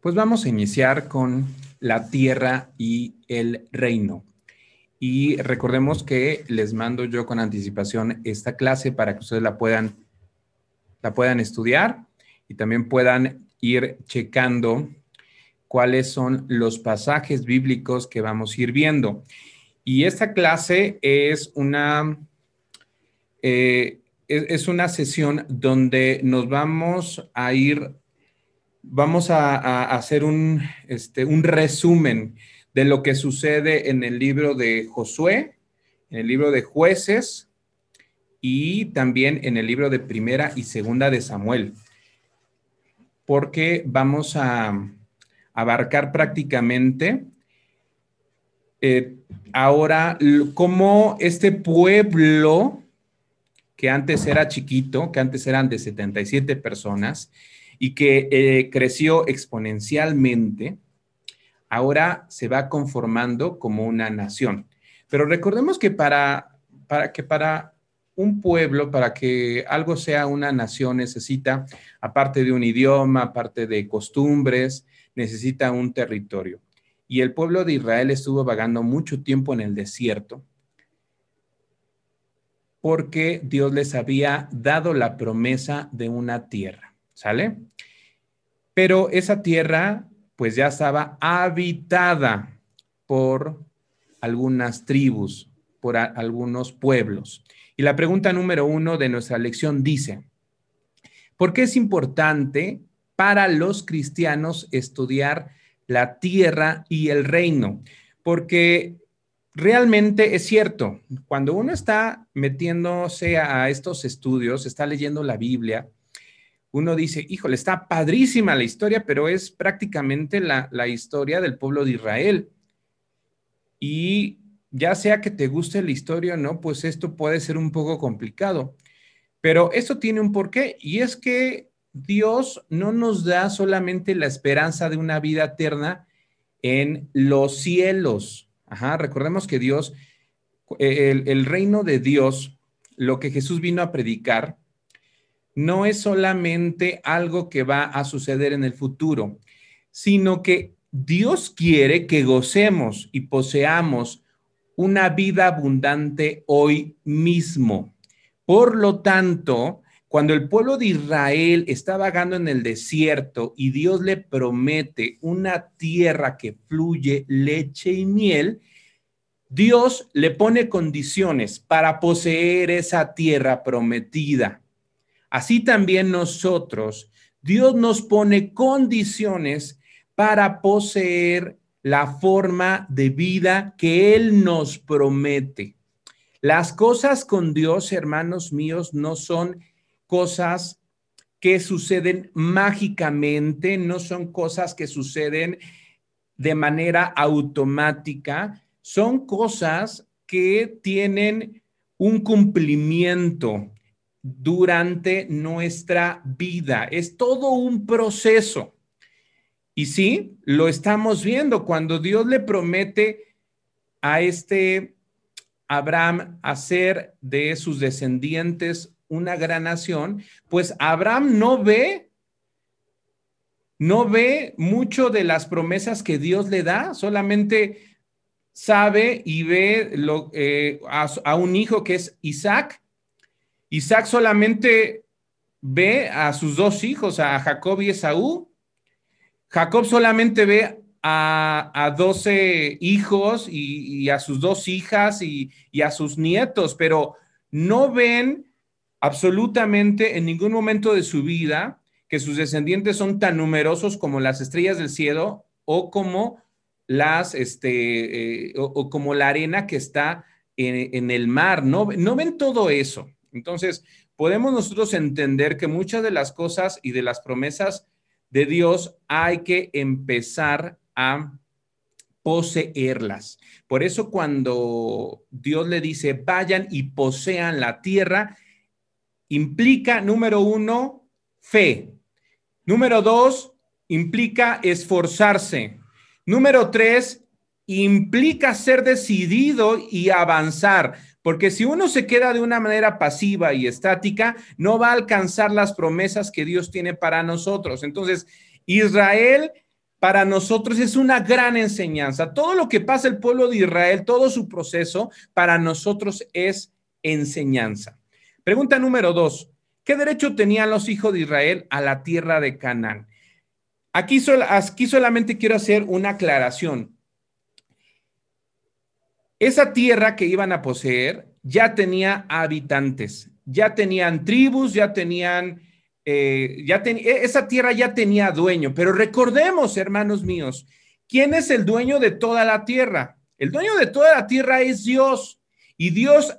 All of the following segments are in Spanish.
Pues vamos a iniciar con la tierra y el reino. Y recordemos que les mando yo con anticipación esta clase para que ustedes la puedan, la puedan estudiar y también puedan ir checando cuáles son los pasajes bíblicos que vamos a ir viendo. Y esta clase es una, eh, es, una sesión donde nos vamos a ir, vamos a, hacer un, este, un resumen de lo que sucede en el libro de Josué, en el libro de jueces y también en el libro de primera y segunda de Samuel, porque vamos a abarcar prácticamente eh, ahora cómo este pueblo que antes era chiquito, que antes eran de 77 personas y que eh, creció exponencialmente, ahora se va conformando como una nación. Pero recordemos que para, para, que para un pueblo, para que algo sea una nación, necesita, aparte de un idioma, aparte de costumbres, necesita un territorio. Y el pueblo de Israel estuvo vagando mucho tiempo en el desierto porque Dios les había dado la promesa de una tierra, ¿sale? Pero esa tierra pues ya estaba habitada por algunas tribus, por algunos pueblos. Y la pregunta número uno de nuestra lección dice, ¿por qué es importante para los cristianos estudiar la tierra y el reino, porque realmente es cierto, cuando uno está metiéndose a estos estudios, está leyendo la Biblia, uno dice, híjole, está padrísima la historia, pero es prácticamente la, la historia del pueblo de Israel. Y ya sea que te guste la historia o no, pues esto puede ser un poco complicado. Pero esto tiene un porqué y es que Dios no nos da solamente la esperanza de una vida eterna en los cielos. Ajá, recordemos que Dios, el, el reino de Dios, lo que Jesús vino a predicar, no es solamente algo que va a suceder en el futuro, sino que Dios quiere que gocemos y poseamos una vida abundante hoy mismo. Por lo tanto, cuando el pueblo de Israel está vagando en el desierto y Dios le promete una tierra que fluye leche y miel, Dios le pone condiciones para poseer esa tierra prometida. Así también nosotros, Dios nos pone condiciones para poseer la forma de vida que Él nos promete. Las cosas con Dios, hermanos míos, no son cosas que suceden mágicamente, no son cosas que suceden de manera automática, son cosas que tienen un cumplimiento durante nuestra vida. Es todo un proceso. Y sí, lo estamos viendo cuando Dios le promete a este Abraham hacer de sus descendientes una gran nación, pues Abraham no ve, no ve mucho de las promesas que Dios le da, solamente sabe y ve lo, eh, a, un hijo que es Isaac. Isaac solamente ve a sus dos hijos, a Jacob y Esaú. Jacob solamente ve a, doce hijos y, a sus dos hijas y, y, a sus nietos, pero no ven absolutamente en ningún momento de su vida que sus descendientes son tan numerosos como las estrellas del cielo o como las, este, eh, o, como la arena que está en, el mar. No, no ven todo eso. Entonces, podemos nosotros entender que muchas de las cosas y de las promesas de Dios hay que empezar a poseerlas. Por eso cuando Dios le dice, vayan y posean la tierra, implica, número uno, fe. Número dos, implica esforzarse. Número tres, implica ser decidido y avanzar, porque si uno se queda de una manera pasiva y estática, no va a alcanzar las promesas que Dios tiene para nosotros. Entonces, Israel para nosotros es una gran enseñanza. Todo lo que pasa el pueblo de Israel, todo su proceso, para nosotros es enseñanza. Pregunta número dos. ¿Qué derecho tenían los hijos de Israel a la tierra de Canaán? Aquí, aquí solamente quiero hacer una aclaración. Esa tierra que iban a poseer ya tenía habitantes, ya tenían tribus, ya tenían, eh, ya e, esa tierra ya tenía dueño. Pero recordemos, hermanos míos, ¿quién es el dueño de toda la tierra? El dueño de toda la tierra es Dios y Dios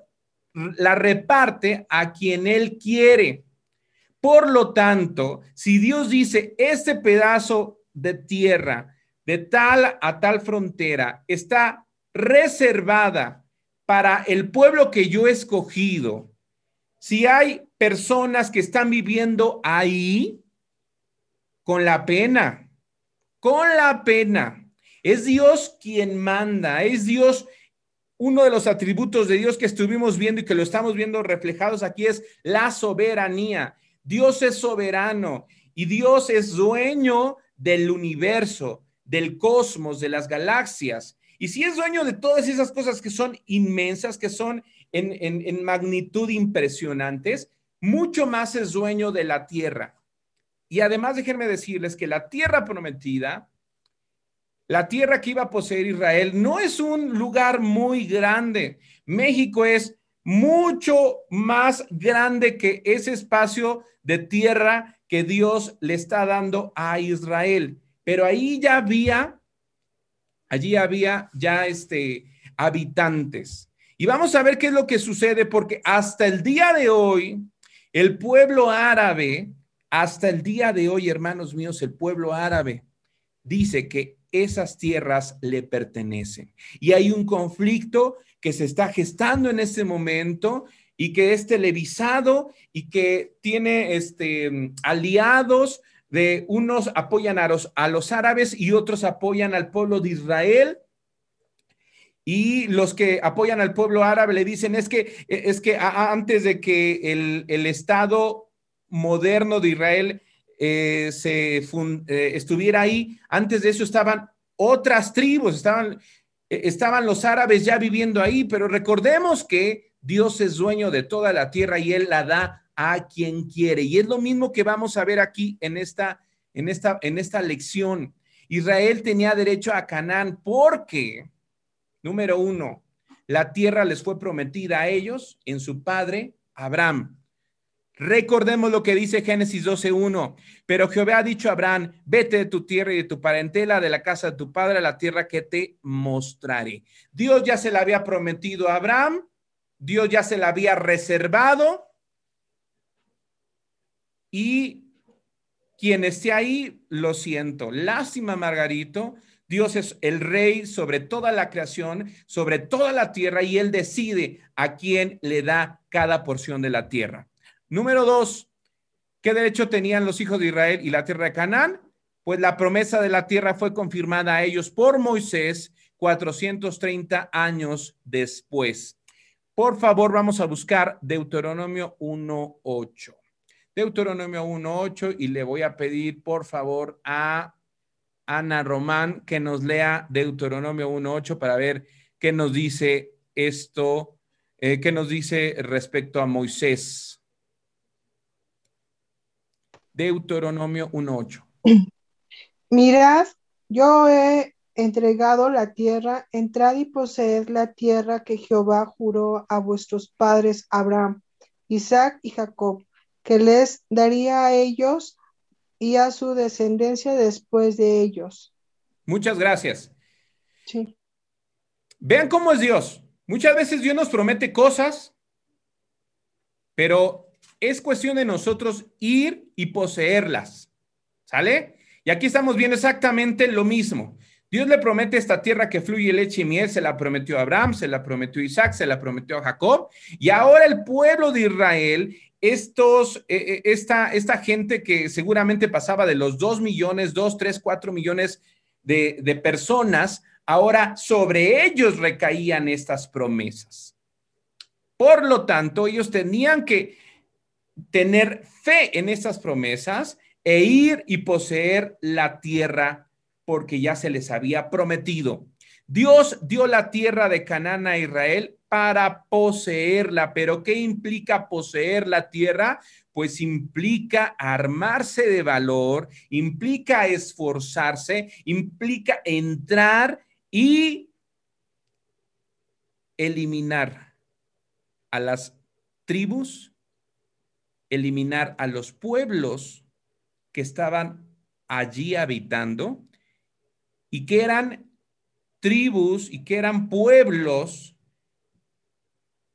la reparte a quien Él quiere. Por lo tanto, si Dios dice, este pedazo de tierra de tal a tal frontera está reservada para el pueblo que yo he escogido, si hay personas que están viviendo ahí, con la pena, con la pena, es Dios quien manda, es Dios uno de los atributos de Dios que estuvimos viendo y que lo estamos viendo reflejados aquí es la soberanía. Dios es soberano y Dios es dueño del universo, del cosmos, de las galaxias. Y si es dueño de todas esas cosas que son inmensas, que son en, magnitud impresionantes, mucho más es dueño de la tierra. Y además déjenme decirles que la tierra prometida, la tierra que iba a poseer Israel, no es un lugar muy grande. México es mucho más grande que ese espacio de tierra que Dios le está dando a Israel. Pero ahí ya había Allí había ya este, habitantes. Y vamos a ver qué es lo que sucede, porque hasta el día de hoy, el pueblo árabe, hasta el día de hoy, hermanos míos, el pueblo árabe dice que esas tierras le pertenecen. Y hay un conflicto que se está gestando en este momento y que es televisado y que tiene este, aliados de unos apoyan a los, a los árabes y otros apoyan al pueblo de Israel. Y los que apoyan al pueblo árabe le dicen es que, es que antes de que el, Estado moderno de Israel eh, se eh, estuviera ahí, antes de eso estaban otras tribus, estaban, eh, estaban los árabes ya viviendo ahí, pero recordemos que Dios es dueño de toda la tierra y Él la da a quien quiere. Y es lo mismo que vamos a ver aquí en esta, en esta, en esta lección. Israel tenía derecho a Canaán porque, número uno, la tierra les fue prometida a ellos en su padre Abraham. Recordemos lo que dice Génesis 12.1. Pero Jehová ha dicho a Abraham, vete de tu tierra y de tu parentela, de la casa de tu padre, a la tierra que te mostraré. Dios ya se la había prometido a Abraham, Dios ya se la había reservado y quien esté ahí, lo siento. Lástima, Margarito. Dios es el rey sobre toda la creación, sobre toda la tierra, y él decide a quién le da cada porción de la tierra. Número dos, ¿qué derecho tenían los hijos de Israel y la tierra de Canaán? Pues la promesa de la tierra fue confirmada a ellos por Moisés 430 años después. Por favor, vamos a buscar Deuteronomio 1.8. Deuteronomio 1.8 y le voy a pedir por favor a Ana Román que nos lea Deuteronomio 1.8 para ver qué nos dice esto, eh, qué nos dice respecto a Moisés. Deuteronomio 1.8. Mirad, yo he entregado la tierra, entrad y poseed la tierra que Jehová juró a vuestros padres Abraham, Isaac y Jacob que les daría a ellos y a su descendencia después de ellos. Muchas gracias. Sí. Vean cómo es Dios. Muchas veces Dios nos promete cosas, pero es cuestión de nosotros ir y poseerlas. ¿Sale? Y aquí estamos viendo exactamente lo mismo. Dios le promete esta tierra que fluye leche y miel, se la prometió a Abraham, se la prometió a Isaac, se la prometió a Jacob, y ahora el pueblo de Israel estos, eh, eh, esta, esta gente que seguramente pasaba de los 2 millones, 2, 3, 4 millones de, de personas, ahora sobre ellos recaían estas promesas. Por lo tanto, ellos tenían que tener fe en estas promesas e ir y poseer la tierra porque ya se les había prometido. Dios dio la tierra de Canaán a Israel para poseerla, pero ¿qué implica poseer la tierra? Pues implica armarse de valor, implica esforzarse, implica entrar y eliminar a las tribus, eliminar a los pueblos que estaban allí habitando y que eran tribus y que eran pueblos,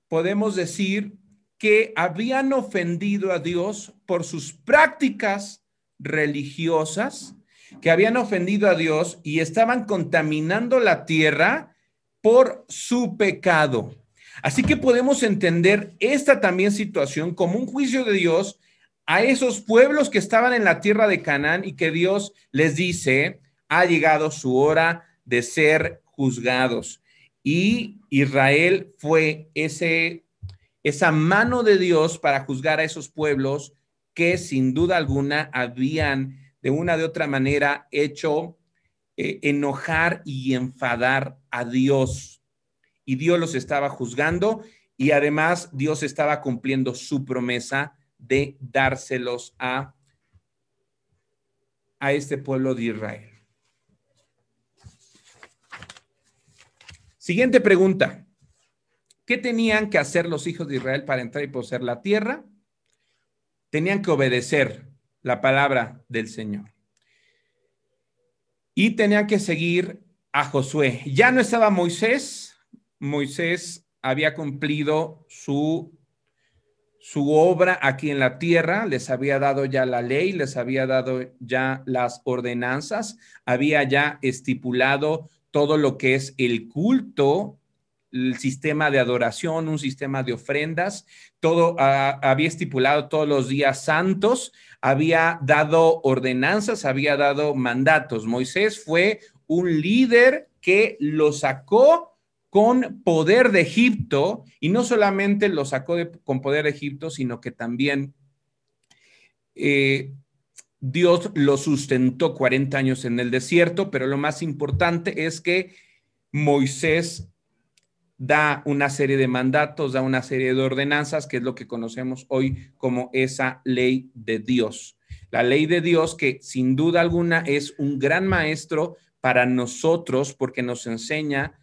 podemos decir que habían ofendido a Dios por sus prácticas religiosas, que habían ofendido a Dios y estaban contaminando la tierra por su pecado. Así que podemos entender esta también situación como un juicio de Dios a esos pueblos que estaban en la tierra de Canaán y que Dios les dice, ha llegado su hora de ser juzgados. Y Israel fue ese, esa mano de Dios para juzgar a esos pueblos que sin duda alguna habían de una de otra manera hecho eh, enojar y enfadar a Dios. Y Dios los estaba juzgando y además Dios estaba cumpliendo su promesa de dárselos a, a este pueblo de Israel. Siguiente pregunta. ¿Qué tenían que hacer los hijos de Israel para entrar y poseer la tierra? Tenían que obedecer la palabra del Señor. Y tenían que seguir a Josué. Ya no estaba Moisés. Moisés había cumplido su, su obra aquí en la tierra, les había dado ya la ley, les había dado ya las ordenanzas, había ya estipulado todo lo que es el culto, el sistema de adoración, un sistema de ofrendas, todo ah, había estipulado todos los días santos, había dado ordenanzas, había dado mandatos. Moisés fue un líder que lo sacó con poder de Egipto y no solamente lo sacó con poder de Egipto, sino que también eh, Dios lo sustentó 40 años en el desierto, pero lo más importante es que Moisés da una serie de mandatos, da una serie de ordenanzas, que es lo que conocemos hoy como esa ley de Dios. La ley de Dios que sin duda alguna es un gran maestro para nosotros porque nos enseña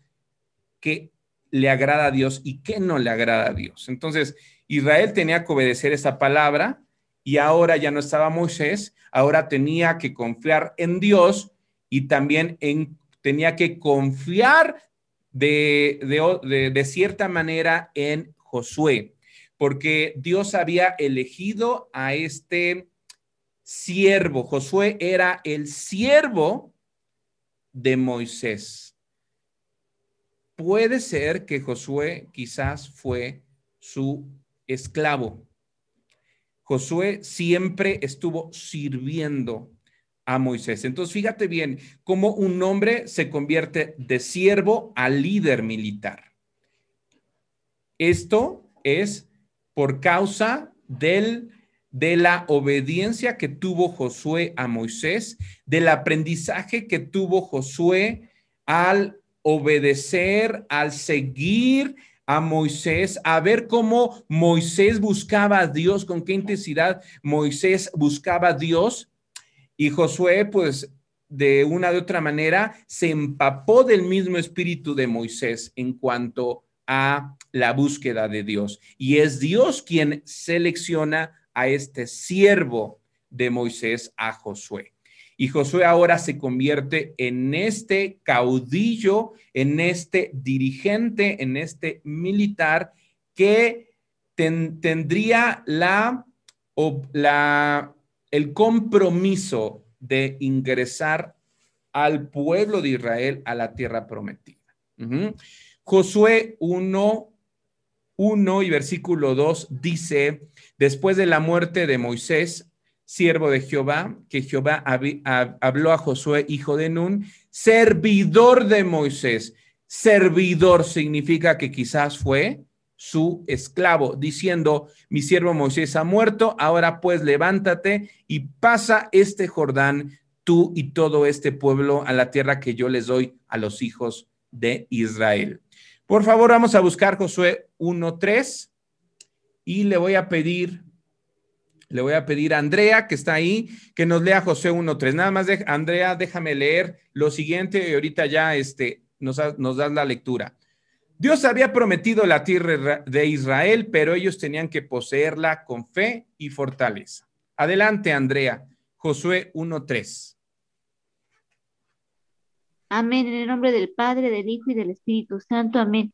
qué le agrada a Dios y qué no le agrada a Dios. Entonces, Israel tenía que obedecer esa palabra y ahora ya no estaba Moisés, ahora tenía que confiar en Dios y también en, tenía que confiar de, de, de cierta manera en Josué, porque Dios había elegido a este siervo. Josué era el siervo de Moisés. Puede ser que Josué quizás fue su esclavo. Josué siempre estuvo sirviendo a Moisés. Entonces, fíjate bien cómo un hombre se convierte de siervo a líder militar. Esto es por causa de la obediencia que tuvo Josué a Moisés, del aprendizaje que tuvo Josué al obedecer, al seguir a Moisés, a ver cómo Moisés buscaba a Dios, con qué intensidad Moisés buscaba a Dios. Y Josué, pues, de una de otra manera, se empapó del mismo espíritu de Moisés en cuanto a la búsqueda de Dios. Y es Dios quien selecciona a este siervo de Moisés, a Josué. Y Josué ahora se convierte en este caudillo, en este dirigente, en este militar que tendría la, el compromiso de ingresar al pueblo de Israel a la tierra prometida. Josué 1, 1 y versículo 2 dice, después de la muerte de Moisés, siervo de Jehová, que Jehová habló a Josué, hijo de Nun, servidor de Moisés. Servidor significa que quizás fue su esclavo, diciendo, mi siervo Moisés ha muerto, ahora pues levántate y pasa este Jordán, tú y todo este pueblo a la tierra que yo les doy a los hijos de Israel. Por favor, vamos a buscar Josué 1.3 y le voy a pedir, le voy a pedir a Andrea, que está ahí, que nos lea Josué 1.3. Nada más, de, Andrea, déjame leer lo siguiente y ahorita ya este, nos, nos das la lectura. Dios había prometido la tierra de Israel, pero ellos tenían que poseerla con fe y fortaleza. Adelante, Andrea. Josué 1.3. Amén. En el nombre del Padre, del Hijo y del Espíritu Santo. Amén.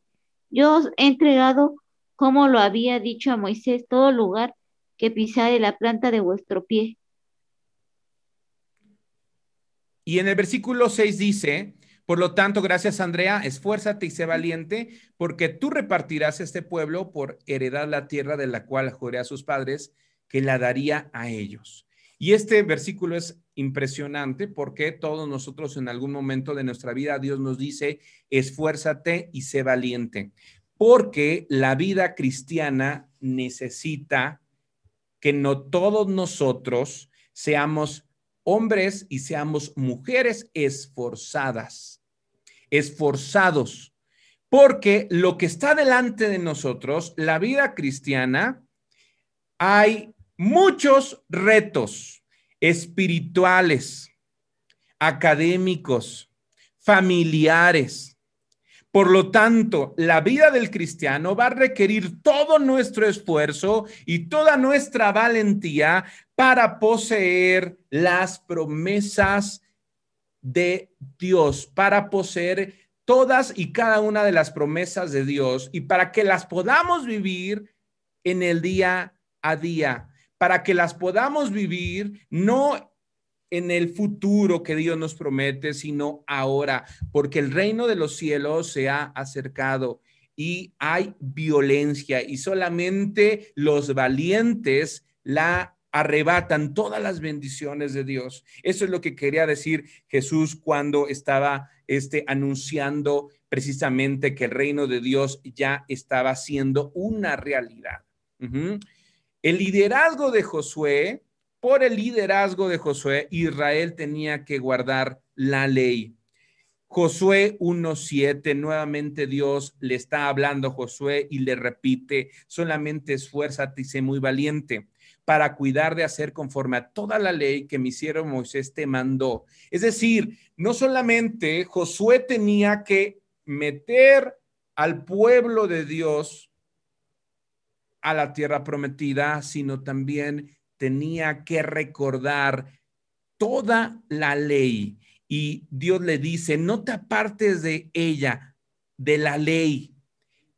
Yo os he entregado, como lo había dicho a Moisés, todo lugar que pisare la planta de vuestro pie. Y en el versículo 6 dice, por lo tanto, gracias Andrea, esfuérzate y sé valiente, porque tú repartirás este pueblo por heredar la tierra de la cual juré a sus padres que la daría a ellos. Y este versículo es impresionante porque todos nosotros en algún momento de nuestra vida Dios nos dice, esfuérzate y sé valiente, porque la vida cristiana necesita que no todos nosotros seamos hombres y seamos mujeres esforzadas, esforzados, porque lo que está delante de nosotros, la vida cristiana, hay muchos retos espirituales, académicos, familiares. Por lo tanto, la vida del cristiano va a requerir todo nuestro esfuerzo y toda nuestra valentía para poseer las promesas de Dios, para poseer todas y cada una de las promesas de Dios y para que las podamos vivir en el día a día para que las podamos vivir no en el futuro que Dios nos promete, sino ahora, porque el reino de los cielos se ha acercado y hay violencia y solamente los valientes la arrebatan todas las bendiciones de Dios. Eso es lo que quería decir Jesús cuando estaba este, anunciando precisamente que el reino de Dios ya estaba siendo una realidad. El liderazgo de Josué, por el liderazgo de Josué, Israel tenía que guardar la ley. Josué 1.7, nuevamente Dios le está hablando a Josué y le repite, solamente esfuérzate y sé muy valiente para cuidar de hacer conforme a toda la ley que mi siervo Moisés te mandó. Es decir, no solamente Josué tenía que meter al pueblo de Dios a la tierra prometida, sino también tenía que recordar toda la ley. Y Dios le dice, no te apartes de ella, de la ley,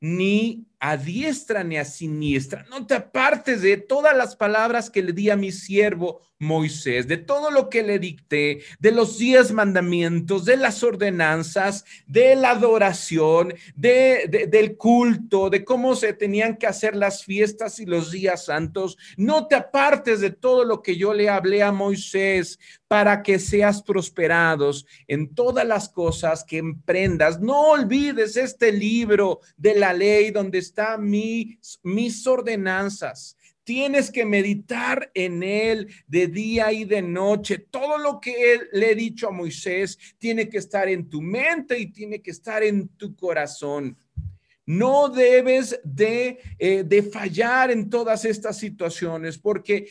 ni a diestra ni a siniestra. No te apartes de todas las palabras que le di a mi siervo Moisés, de todo lo que le dicté, de los diez mandamientos, de las ordenanzas, de la adoración, de, del culto, de cómo se tenían que hacer las fiestas y los días santos. No te apartes de todo lo que yo le hablé a Moisés para que seas prosperados en todas las cosas que emprendas. No olvides este libro de la ley donde están mis, mis ordenanzas tienes que meditar en él de día y de noche. Todo lo que él, le he dicho a Moisés tiene que estar en tu mente y tiene que estar en tu corazón. No debes eh, de, fallar en todas estas situaciones porque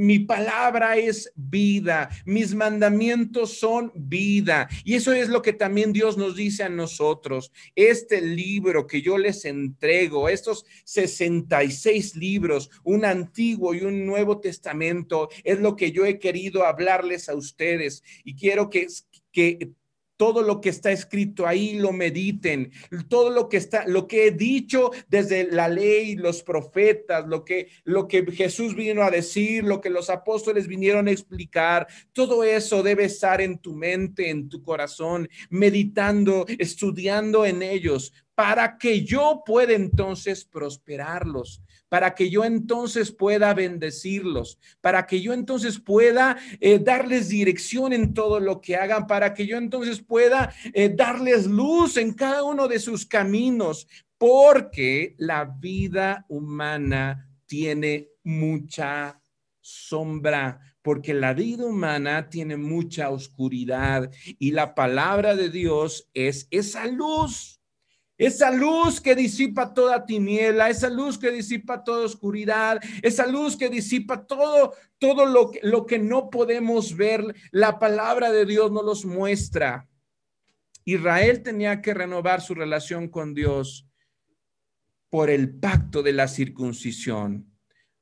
mi palabra es vida, mis mandamientos son vida. Y eso es lo que también Dios nos dice a nosotros. Este libro que yo les entrego, estos 66 libros, un antiguo y un nuevo testamento, es lo que yo he querido hablarles a ustedes. Y quiero que, que todo lo que está escrito ahí lo mediten, todo lo que está, lo que he dicho desde la ley, los profetas, lo que, lo que Jesús vino a decir, lo que los apóstoles vinieron a explicar, todo eso debe estar en tu mente, en tu corazón, meditando, estudiando en ellos, para que yo pueda entonces prosperarlos, para que yo entonces pueda bendecirlos, para que yo entonces pueda eh, darles dirección en todo lo que hagan, para que yo entonces pueda eh, darles luz en cada uno de sus caminos, porque la vida humana tiene mucha sombra, porque la vida humana tiene mucha oscuridad y la palabra de Dios es esa luz. Esa luz que disipa toda tiniebla, esa luz que disipa toda oscuridad, esa luz que disipa todo, todo lo que, lo que no podemos ver, la palabra de Dios nos los muestra. Israel tenía que renovar su relación con Dios por el pacto de la circuncisión.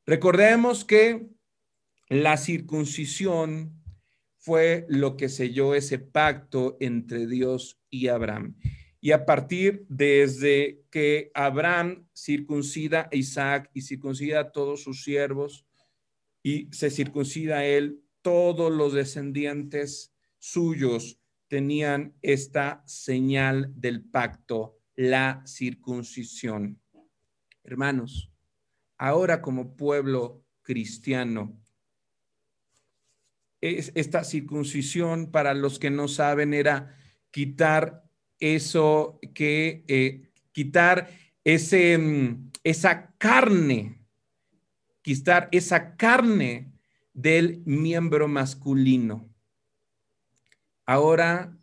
Recordemos que la circuncisión fue lo que selló ese pacto entre Dios y Abraham. Y a partir desde que Abraham circuncida a Isaac y circuncida a todos sus siervos y se circuncida a él, todos los descendientes suyos tenían esta señal del pacto, la circuncisión. Hermanos, ahora como pueblo cristiano, esta circuncisión, para los que no saben, era quitar eso que eh, quitar ese, mm, esa carne, quitar esa carne del miembro masculino. Ahora,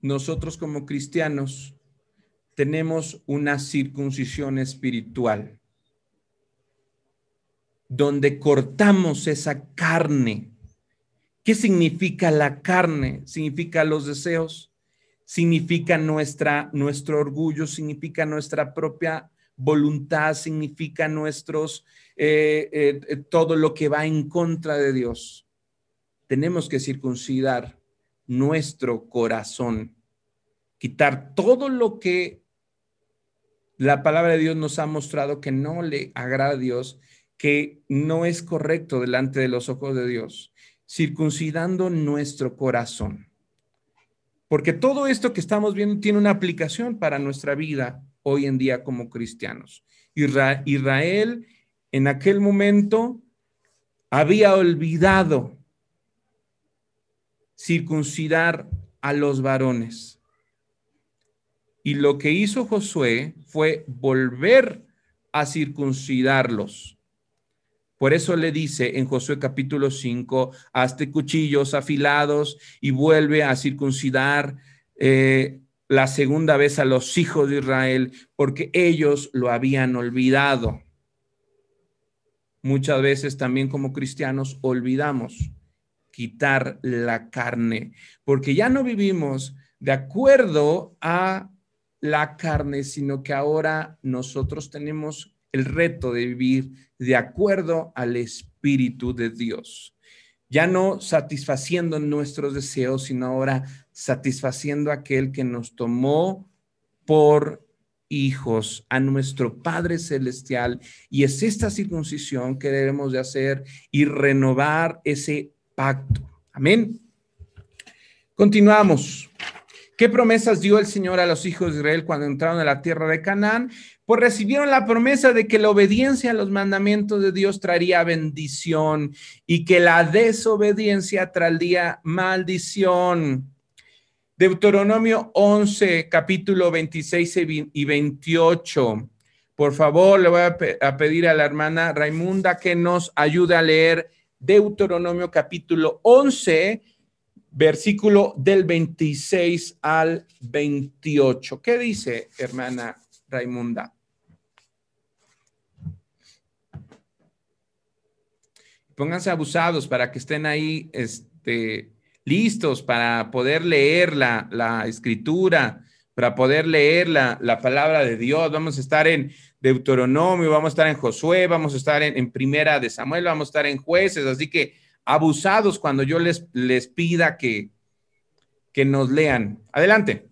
nosotros como cristianos tenemos una circuncisión espiritual donde cortamos esa carne. ¿Qué significa la carne? Significa los deseos, significa nuestra, nuestro orgullo, significa nuestra propia voluntad, significa nuestros, eh, eh, todo lo que va en contra de Dios. Tenemos que circuncidar nuestro corazón, quitar todo lo que la palabra de Dios nos ha mostrado que no le agrada a Dios, que no es correcto delante de los ojos de Dios, circuncidando nuestro corazón. Porque todo esto que estamos viendo tiene una aplicación para nuestra vida hoy en día como cristianos. Israel en aquel momento había olvidado circuncidar a los varones. Y lo que hizo Josué fue volver a circuncidarlos. Por eso le dice en Josué capítulo 5, hazte cuchillos afilados y vuelve a circuncidar eh, la segunda vez a los hijos de Israel, porque ellos lo habían olvidado. Muchas veces también como cristianos olvidamos quitar la carne, porque ya no vivimos de acuerdo a la carne, sino que ahora nosotros tenemos el reto de vivir de acuerdo al Espíritu de Dios. Ya no satisfaciendo nuestros deseos, sino ahora satisfaciendo a aquel que nos tomó por hijos a nuestro Padre Celestial. Y es esta circuncisión que debemos de hacer y renovar ese pacto. Amén. Continuamos. ¿Qué promesas dio el Señor a los hijos de Israel cuando entraron a la tierra de Canaán? Pues recibieron la promesa de que la obediencia a los mandamientos de Dios traería bendición y que la desobediencia traería maldición. Deuteronomio 11, capítulo 26 y 28. Por favor, le voy a, pedir a la hermana Raimunda que nos ayude a leer Deuteronomio capítulo 11, versículo del 26 al 28. ¿Qué dice, hermana Raimunda. Pónganse abusados para que estén ahí este, listos para poder leer la, escritura, para poder leer la, palabra de Dios. Vamos a estar en Deuteronomio, vamos a estar en Josué, vamos a estar en, Primera de Samuel, vamos a estar en Jueces. Así que abusados cuando yo les, les pida que, que nos lean. Adelante.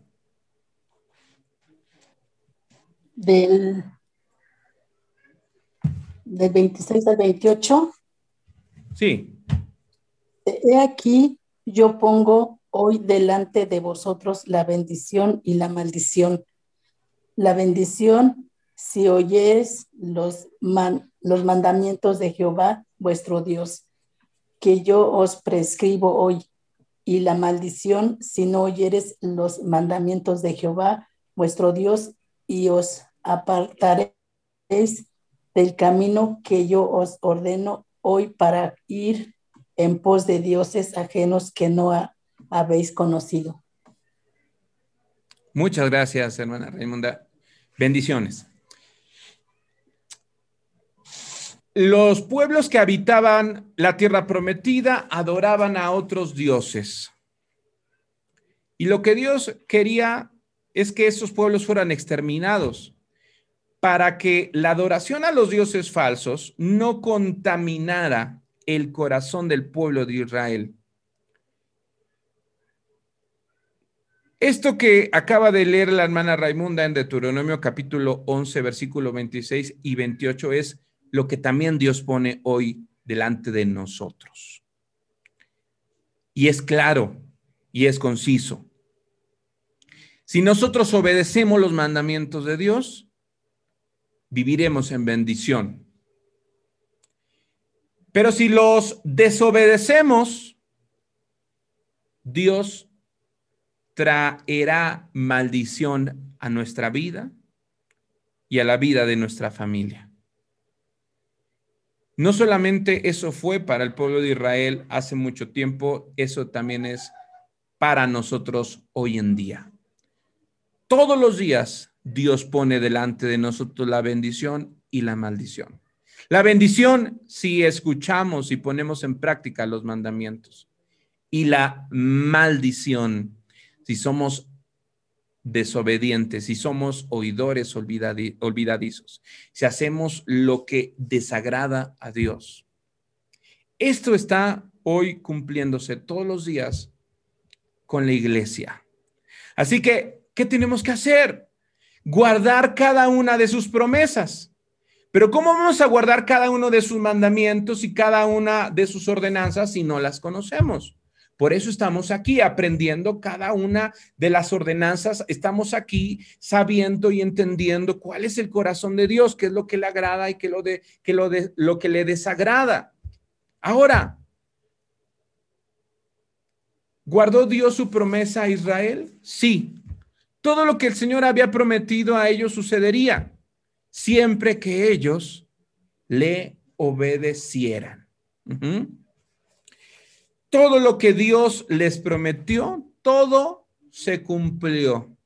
Del, del 26 al 28. Sí. He aquí, yo pongo hoy delante de vosotros la bendición y la maldición. La bendición, si oyes los, los mandamientos de Jehová, vuestro Dios, que yo os prescribo hoy. Y la maldición, si no oyeres los mandamientos de Jehová, vuestro Dios, y os apartaréis del camino que yo os ordeno hoy para ir en pos de dioses ajenos que no habéis conocido. Muchas gracias, hermana Raimunda. Bendiciones. Los pueblos que habitaban la tierra prometida adoraban a otros dioses. Y lo que Dios quería es que esos pueblos fueran exterminados para que la adoración a los dioses falsos no contaminara el corazón del pueblo de Israel. Esto que acaba de leer la hermana Raimunda en Deuteronomio capítulo 11, versículo 26 y 28 es lo que también Dios pone hoy delante de nosotros. Y es claro y es conciso. Si nosotros obedecemos los mandamientos de Dios, viviremos en bendición. Pero si los desobedecemos, Dios traerá maldición a nuestra vida y a la vida de nuestra familia. No solamente eso fue para el pueblo de Israel hace mucho tiempo, eso también es para nosotros hoy en día. Todos los días Dios pone delante de nosotros la bendición y la maldición. La bendición si escuchamos y ponemos en práctica los mandamientos. Y la maldición si somos desobedientes, si somos oidores olvidadizos, si hacemos lo que desagrada a Dios. Esto está hoy cumpliéndose todos los días con la iglesia. Así que, ¿qué tenemos que hacer? Guardar cada una de sus promesas. Pero ¿cómo vamos a guardar cada uno de sus mandamientos y cada una de sus ordenanzas si no las conocemos? Por eso estamos aquí aprendiendo cada una de las ordenanzas. Estamos aquí sabiendo y entendiendo cuál es el corazón de Dios, qué es lo que le agrada y qué lo, de, lo, de, lo que le desagrada. Ahora, ¿guardó Dios su promesa a Israel? Sí. Todo lo que el Señor había prometido a ellos sucedería siempre que ellos le obedecieran todo lo que Dios les prometió, todo se cumplió.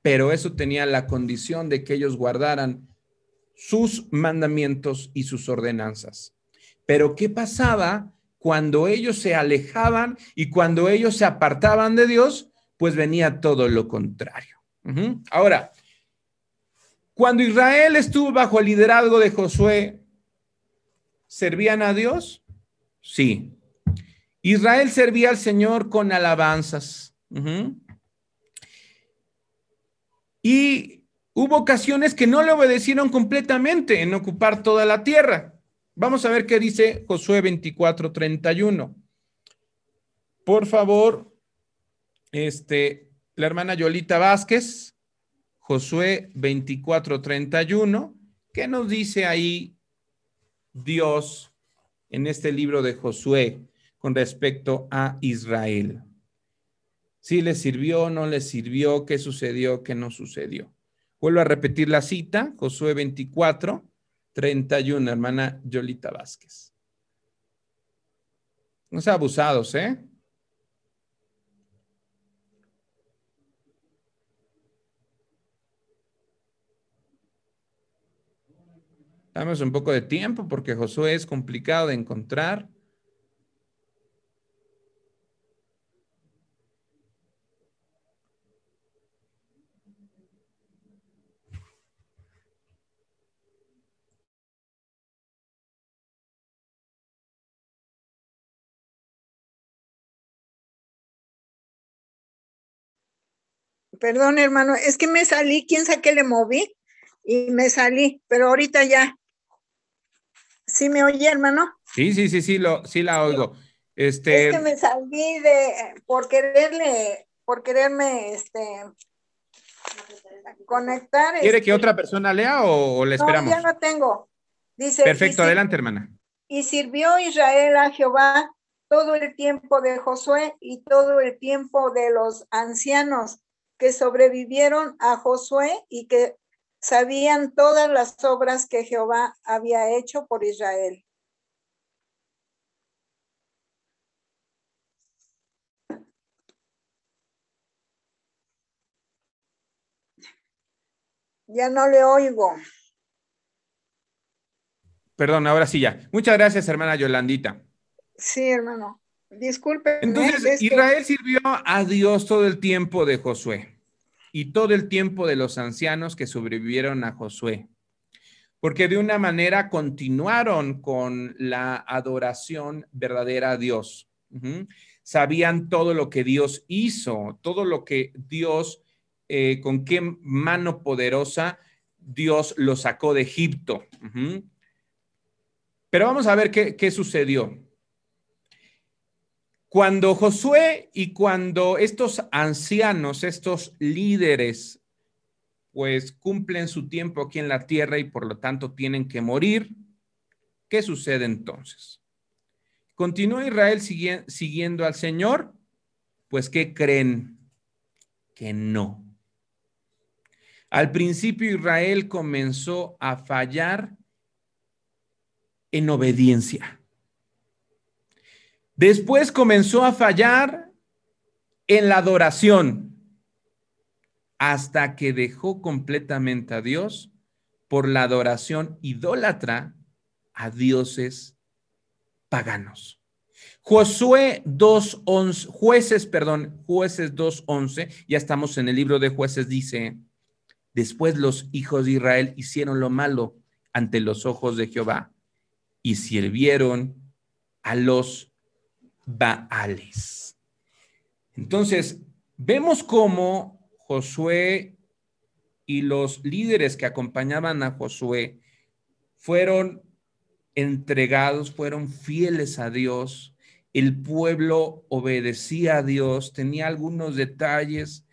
Pero eso tenía la condición de que ellos guardaran sus mandamientos y sus ordenanzas. Pero ¿qué pasaba cuando ellos se alejaban y cuando ellos se apartaban de Dios? Pues venía todo lo contrario. Ahora, cuando Israel estuvo bajo el liderazgo de Josué, ¿servían a Dios? Sí. Israel servía al Señor con alabanzas. Y hubo ocasiones que no le obedecieron completamente en ocupar toda la tierra. Vamos a ver qué dice Josué 24, 31. Por favor, este, la hermana Yolita Vázquez, Josué 24, 31. ¿Qué nos dice ahí Dios en este libro de Josué? con respecto a Israel. Si le sirvió, no le sirvió, qué sucedió, qué no sucedió. Vuelvo a repetir la cita, Josué 24, 31, hermana Yolita Vázquez. No sean abusados, ¿eh? Damos un poco de tiempo porque Josué es complicado de encontrar. Perdón, hermano, es que me salí, quién sabe qué le moví y me salí, pero ahorita ya. ¿Sí me oye, hermano? Sí, sí, sí, sí, lo, sí la oigo. Este... Es que me salí de, por quererle, por quererme, este, conectar. ¿Quiere que este, otra persona lea o, le esperamos? No, ya no tengo. Dice. Perfecto, adelante, hermana. Y sirvió Israel a Jehová todo el tiempo de Josué y todo el tiempo de los ancianos que sobrevivieron a Josué y que Sabían todas las obras que Jehová había hecho por Israel. Ya no le oigo. Perdón, ahora sí ya. Muchas gracias, hermana Yolandita. Sí, hermano. Disculpe. Entonces, Israel sirvió a Dios todo el tiempo de Josué y todo el tiempo de los ancianos que sobrevivieron a Josué, porque de una manera continuaron con la adoración verdadera a Dios. Sabían todo lo que Dios hizo, todo lo que Dios, eh, con qué mano poderosa Dios lo sacó de Egipto. Pero vamos a ver qué, qué sucedió. Cuando Josué y cuando estos ancianos, estos líderes, pues cumplen su tiempo aquí en la tierra y por lo tanto tienen que morir, ¿qué sucede entonces? ¿Continúa Israel siguiendo al Señor? Pues ¿qué creen? Que no. Al principio Israel comenzó a fallar en obediencia. Después comenzó a fallar en la adoración hasta que dejó completamente a Dios por la adoración idólatra a dioses paganos. Josué 2.11, jueces, perdón, jueces 2.11, ya estamos en el libro de jueces, dice, después los hijos de Israel hicieron lo malo ante los ojos de Jehová y sirvieron a los Baales. Entonces, vemos cómo Josué y los líderes que acompañaban a Josué fueron entregados, fueron fieles a Dios. El pueblo obedecía a Dios, tenía algunos detalles.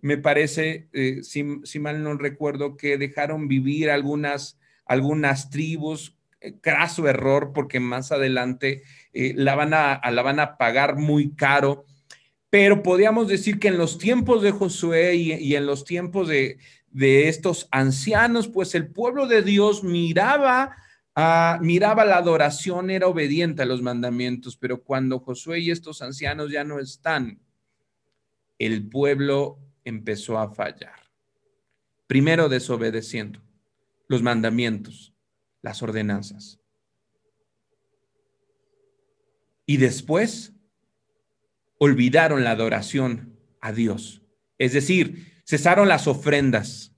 Me parece, eh, si, mal no recuerdo, que dejaron vivir algunas, algunas tribus. Eh, craso error, porque más adelante eh, la, van a, la van a pagar muy caro. Pero podríamos decir que en los tiempos de Josué y, en los tiempos de, estos ancianos, pues el pueblo de Dios miraba, miraba la adoración, era obediente a los mandamientos, pero cuando Josué y estos ancianos ya no están, el pueblo empezó a fallar. Primero desobedeciendo los mandamientos, las ordenanzas. y después olvidaron la adoración a Dios. Es decir, cesaron las ofrendas,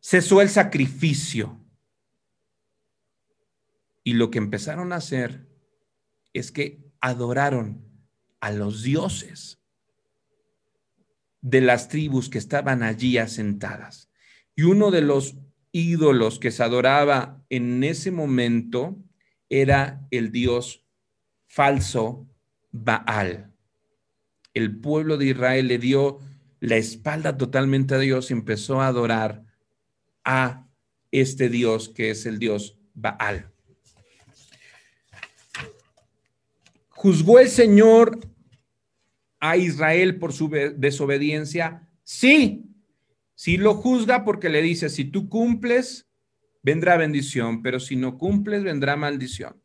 cesó el sacrificio. Y lo que empezaron a hacer es que adoraron a los dioses de las tribus que estaban allí asentadas. Y uno de los ídolos que se adoraba en ese momento era el dios falso Baal. El pueblo de Israel le dio la espalda totalmente a Dios y empezó a adorar a este Dios que es el Dios Baal. ¿Juzgó el Señor a Israel por su desobediencia? Sí, sí lo juzga porque le dice, si tú cumples, vendrá bendición, pero si no cumples, vendrá maldición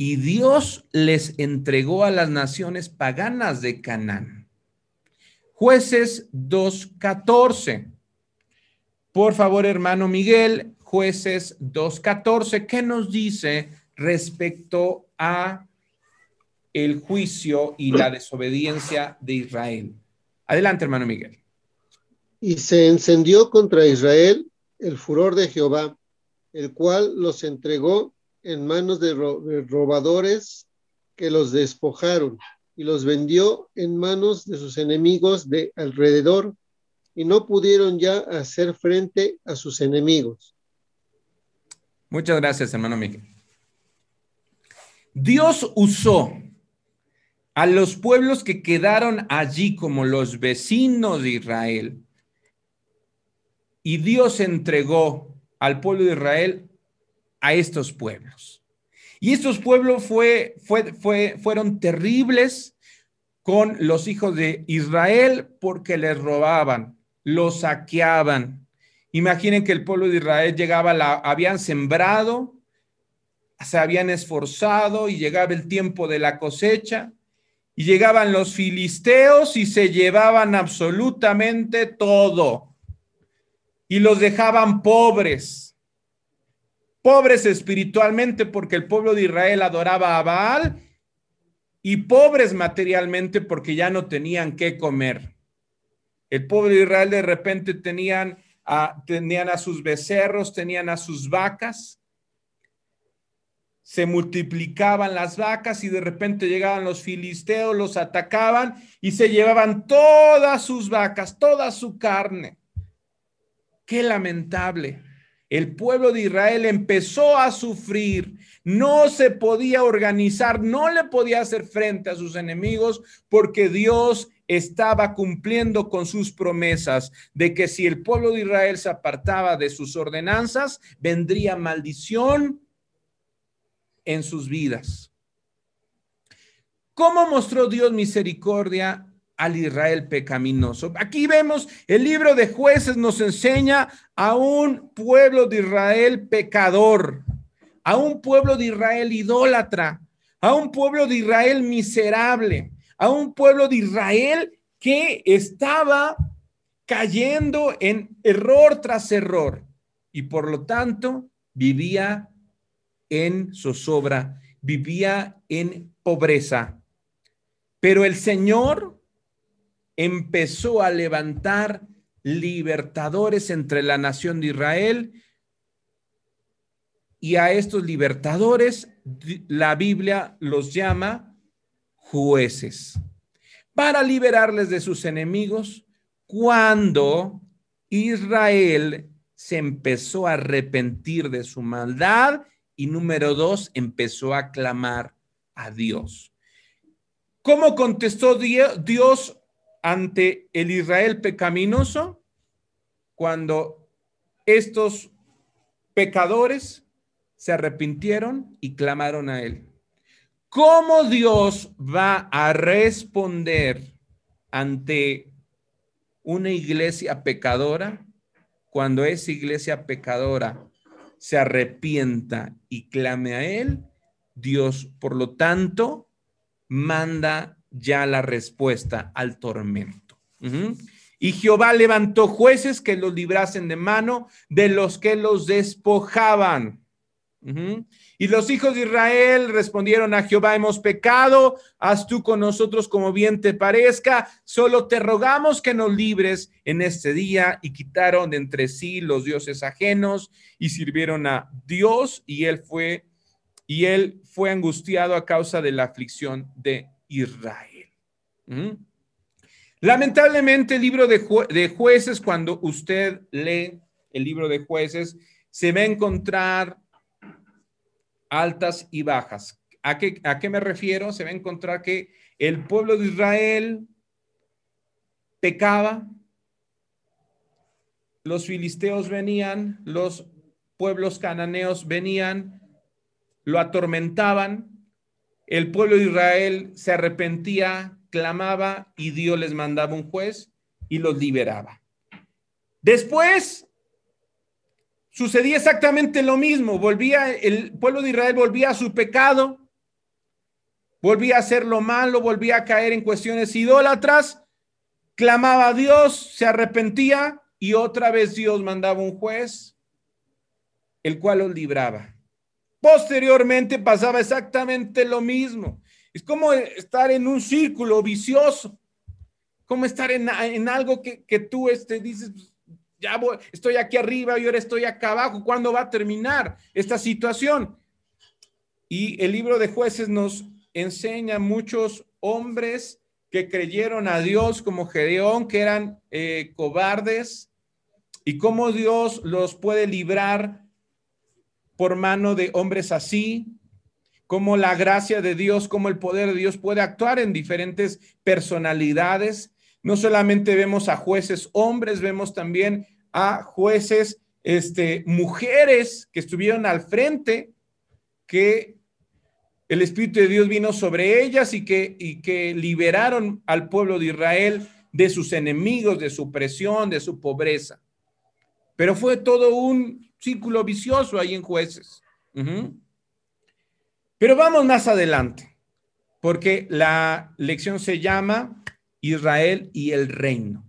y Dios les entregó a las naciones paganas de Canaán. Jueces 2.14. Por favor, hermano Miguel, jueces 2.14, ¿qué nos dice respecto a el juicio y la desobediencia de Israel? Adelante, hermano Miguel. Y se encendió contra Israel el furor de Jehová, el cual los entregó en manos de, robadores que los despojaron y los vendió en manos de sus enemigos de alrededor y no pudieron ya hacer frente a sus enemigos. Muchas gracias, hermano Miguel. Dios usó a los pueblos que quedaron allí como los vecinos de Israel y Dios entregó al pueblo de Israel a estos pueblos. Y estos pueblos fue, fue, fue, fueron terribles con los hijos de Israel porque les robaban, los saqueaban. Imaginen que el pueblo de Israel llegaba, la, habían sembrado, se habían esforzado y llegaba el tiempo de la cosecha y llegaban los filisteos y se llevaban absolutamente todo. Y los dejaban pobres, pobres espiritualmente porque el pueblo de Israel adoraba a Baal y pobres materialmente porque ya no tenían qué comer. El pueblo de Israel de repente tenían a, tenían a sus becerros, tenían a sus vacas, se multiplicaban las vacas y de repente llegaban los filisteos, los atacaban y se llevaban todas sus vacas, toda su carne. Qué lamentable. El pueblo de Israel empezó a sufrir, no se podía organizar, no le podía hacer frente a sus enemigos porque Dios estaba cumpliendo con sus promesas de que si el pueblo de Israel se apartaba de sus ordenanzas, vendría maldición en sus vidas. ¿Cómo mostró Dios misericordia al Israel pecaminoso? Aquí vemos el libro de jueces nos enseña a un pueblo de Israel pecador, a un pueblo de Israel idólatra, a un pueblo de Israel miserable, a un pueblo de Israel que estaba cayendo en error tras error y por lo tanto vivía en zozobra, vivía en pobreza. Pero el Señor empezó a levantar libertadores entre la nación de Israel y a estos libertadores la Biblia los llama jueces para liberarles de sus enemigos cuando Israel se empezó a arrepentir de su maldad y número dos, empezó a clamar a Dios. ¿Cómo contestó Dios ante el Israel pecaminoso? Cuando estos pecadores se arrepintieron y clamaron a Él. ¿Cómo Dios va a responder ante una iglesia pecadora cuando esa iglesia pecadora se arrepienta y clame a Él, Dios, por lo tanto, manda ya la respuesta al tormento. Y Jehová levantó jueces que los librasen de mano de los que los despojaban. Y los hijos de Israel respondieron a Jehová, hemos pecado, haz tú con nosotros como bien te parezca, solo te rogamos que nos libres en este día. Y quitaron de entre sí los dioses ajenos y sirvieron a Dios y él fue, y él fue angustiado a causa de la aflicción de Israel. Lamentablemente el libro de, de jueces, cuando usted lee el libro de jueces, se va a encontrar altas y bajas. ¿A qué, ¿A qué me refiero? Se va a encontrar que el pueblo de Israel pecaba, los filisteos venían, los pueblos cananeos venían, lo atormentaban, el pueblo de Israel se arrepentía, clamaba y Dios les mandaba un juez y los liberaba. Después Sucedía exactamente lo mismo, volvía el pueblo de Israel volvía a su pecado, volvía a hacer lo malo, volvía a caer en cuestiones idólatras, clamaba a Dios, se arrepentía y otra vez Dios mandaba un juez, el cual los libraba. Posteriormente pasaba exactamente lo mismo. Es como estar en un círculo vicioso, como estar en, algo que, que tú este, dices, ya estoy aquí arriba y ahora estoy acá abajo. ¿Cuándo va a terminar esta situación? Y el libro de jueces nos enseña muchos hombres que creyeron a Dios como Gedeón, que eran eh, cobardes, y cómo Dios los puede librar por mano de hombres así, cómo la gracia de Dios, cómo el poder de Dios puede actuar en diferentes personalidades no solamente vemos a jueces hombres, vemos también a jueces este, mujeres que estuvieron al frente, que el Espíritu de Dios vino sobre ellas y que, y que liberaron al pueblo de Israel de sus enemigos, de su presión, de su pobreza. Pero fue todo un círculo vicioso ahí en jueces. Pero vamos más adelante, porque la lección se llama Israel y el reino.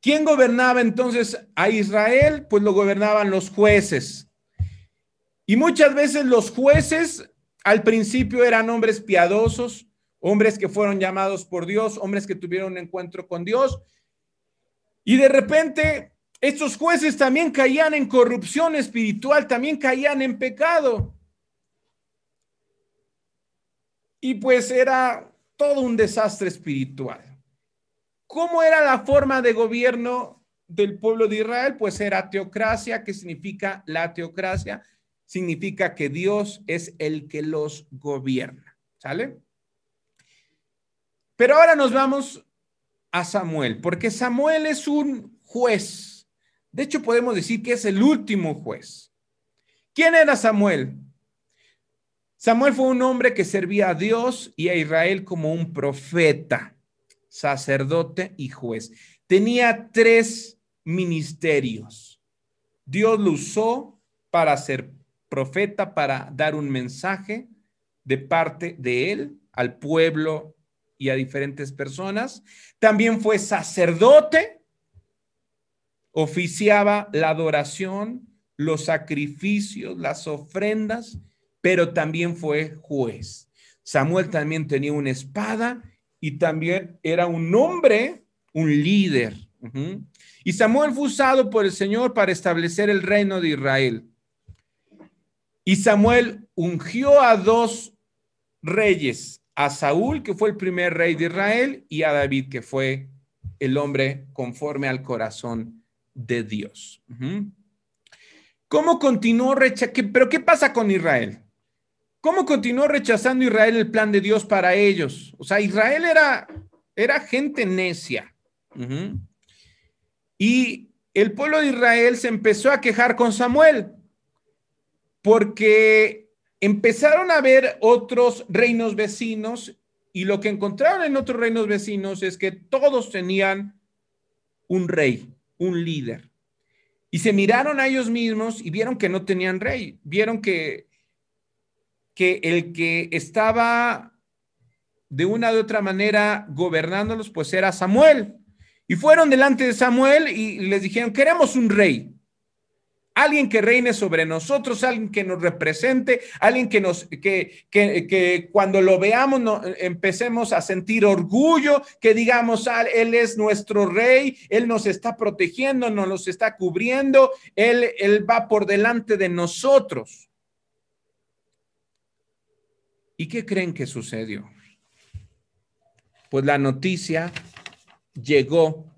¿Quién gobernaba entonces a Israel? Pues lo gobernaban los jueces. Y muchas veces los jueces al principio eran hombres piadosos, hombres que fueron llamados por Dios, hombres que tuvieron un encuentro con Dios. Y de repente estos jueces también caían en corrupción espiritual, también caían en pecado. Y pues era todo un desastre espiritual. ¿Cómo era la forma de gobierno del pueblo de Israel? Pues era teocracia, que significa la teocracia, significa que Dios es el que los gobierna. ¿Sale? Pero ahora nos vamos a Samuel, porque Samuel es un juez. De hecho, podemos decir que es el último juez. ¿Quién era Samuel? Samuel fue un hombre que servía a Dios y a Israel como un profeta, sacerdote y juez. Tenía tres ministerios. Dios lo usó para ser profeta, para dar un mensaje de parte de él al pueblo y a diferentes personas. También fue sacerdote, oficiaba la adoración, los sacrificios, las ofrendas, pero también fue juez. Samuel también tenía una espada y también era un hombre, un líder. Y Samuel fue usado por el Señor para establecer el reino de Israel. Y Samuel ungió a dos reyes, a Saúl, que fue el primer rey de Israel, y a David, que fue el hombre conforme al corazón de Dios. ¿Cómo continuó rechazando? ¿Pero qué pasa con Israel? ¿Cómo continuó rechazando Israel el plan de Dios para ellos? O sea, Israel era, era gente necia. Y el pueblo de Israel se empezó a quejar con Samuel porque empezaron a ver otros reinos vecinos y lo que encontraron en otros reinos vecinos es que todos tenían un rey, un líder. Y se miraron a ellos mismos y vieron que no tenían rey, vieron que, que el que estaba de una u otra manera gobernándolos, pues era Samuel. Y fueron delante de Samuel y les dijeron, queremos un rey alguien que reine sobre nosotros, alguien que nos represente, alguien que nos, que, cuando lo veamos empecemos a sentir orgullo, que digamos, Él es nuestro rey, Él nos está protegiendo, nos los está cubriendo, Él, Él va por delante de nosotros. ¿Y qué creen que sucedió? Pues la noticia llegó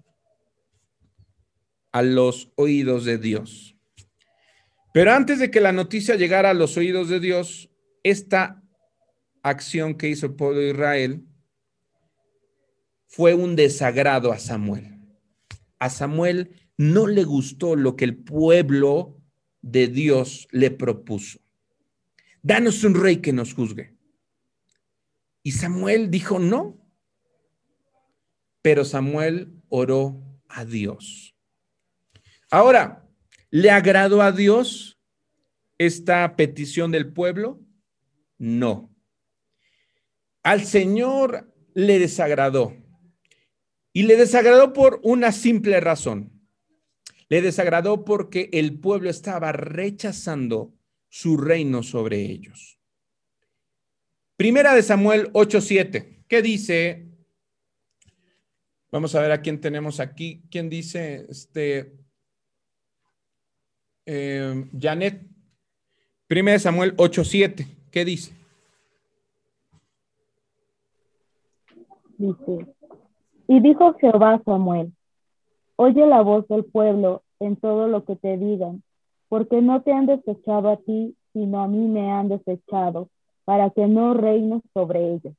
a los oídos de Dios. Pero antes de que la noticia llegara a los oídos de Dios, esta acción que hizo el pueblo de Israel fue un desagrado a Samuel. A Samuel no le gustó lo que el pueblo de Dios le propuso. Danos un rey que nos juzgue. Y Samuel dijo no. Pero Samuel oró a Dios. Ahora, ¿Le agradó a Dios esta petición del pueblo? No. Al Señor le desagradó. Y le desagradó por una simple razón. Le desagradó porque el pueblo estaba rechazando su reino sobre ellos. Primera de Samuel 8:7. ¿Qué dice? Vamos a ver a quién tenemos aquí. ¿Quién dice? Este eh, Janet, 1 Samuel 8:7, ¿qué dice? Dice, y dijo Jehová a Samuel, oye la voz del pueblo en todo lo que te digan, porque no te han desechado a ti, sino a mí me han desechado, para que no reines sobre ellos.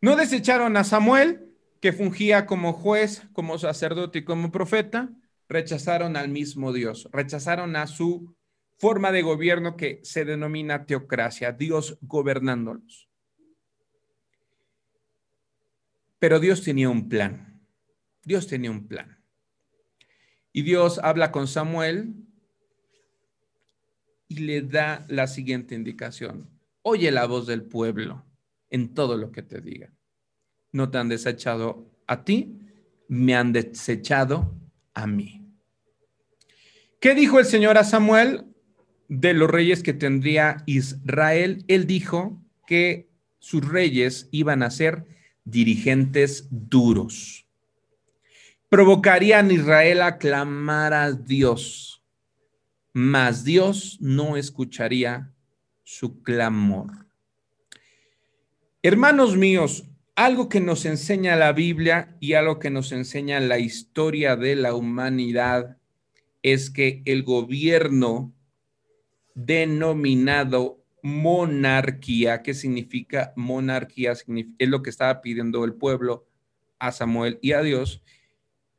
No desecharon a Samuel, que fungía como juez, como sacerdote y como profeta, rechazaron al mismo Dios, rechazaron a su forma de gobierno que se denomina teocracia, Dios gobernándolos. Pero Dios tenía un plan, Dios tenía un plan. Y Dios habla con Samuel y le da la siguiente indicación. Oye la voz del pueblo en todo lo que te diga. No te han desechado a ti, me han desechado a mí. ¿Qué dijo el Señor a Samuel de los reyes que tendría Israel? Él dijo que sus reyes iban a ser dirigentes duros. Provocarían a Israel a clamar a Dios, mas Dios no escucharía su clamor. Hermanos míos, algo que nos enseña la Biblia y algo que nos enseña la historia de la humanidad es que el gobierno denominado monarquía, ¿qué significa monarquía? Es lo que estaba pidiendo el pueblo a Samuel y a Dios.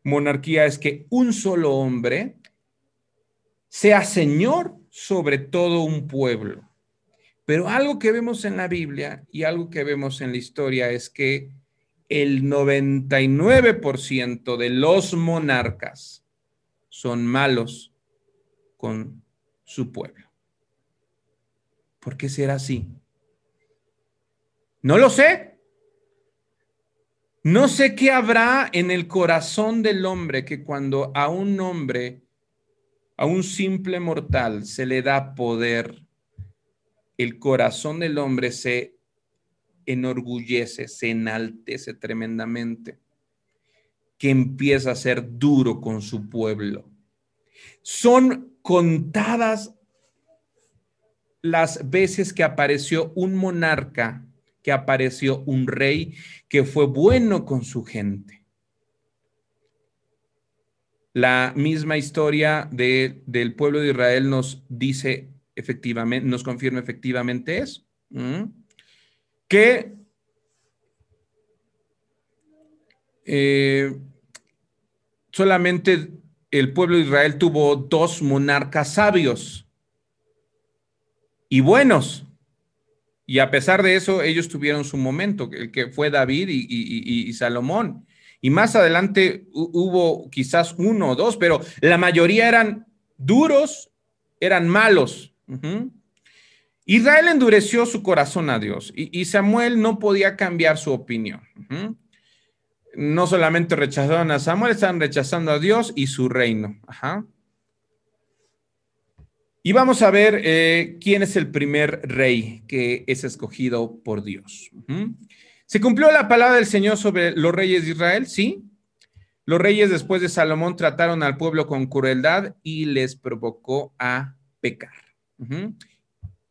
Monarquía es que un solo hombre sea señor sobre todo un pueblo. Pero algo que vemos en la Biblia y algo que vemos en la historia es que el 99% de los monarcas son malos con su pueblo. ¿Por qué será así? No lo sé. No sé qué habrá en el corazón del hombre que cuando a un hombre, a un simple mortal, se le da poder, el corazón del hombre se enorgullece, se enaltece tremendamente, que empieza a ser duro con su pueblo. Son contadas las veces que apareció un monarca, que apareció un rey que fue bueno con su gente. La misma historia del pueblo de Israel nos dice efectivamente, nos confirma efectivamente eso, que eh, solamente el pueblo de Israel tuvo dos monarcas sabios y buenos. Y a pesar de eso, ellos tuvieron su momento, el que fue David y, Salomón. Y más adelante hubo quizás uno o dos, pero la mayoría eran duros, eran malos. Israel endureció su corazón a Dios y, Samuel no podía cambiar su opinión. No solamente rechazaron a Samuel, estaban rechazando a Dios y su reino. Y vamos a ver eh, quién es el primer rey que es escogido por Dios. ¿Se cumplió la palabra del Señor sobre los reyes de Israel? Sí. Los reyes después de Salomón trataron al pueblo con crueldad y les provocó a pecar.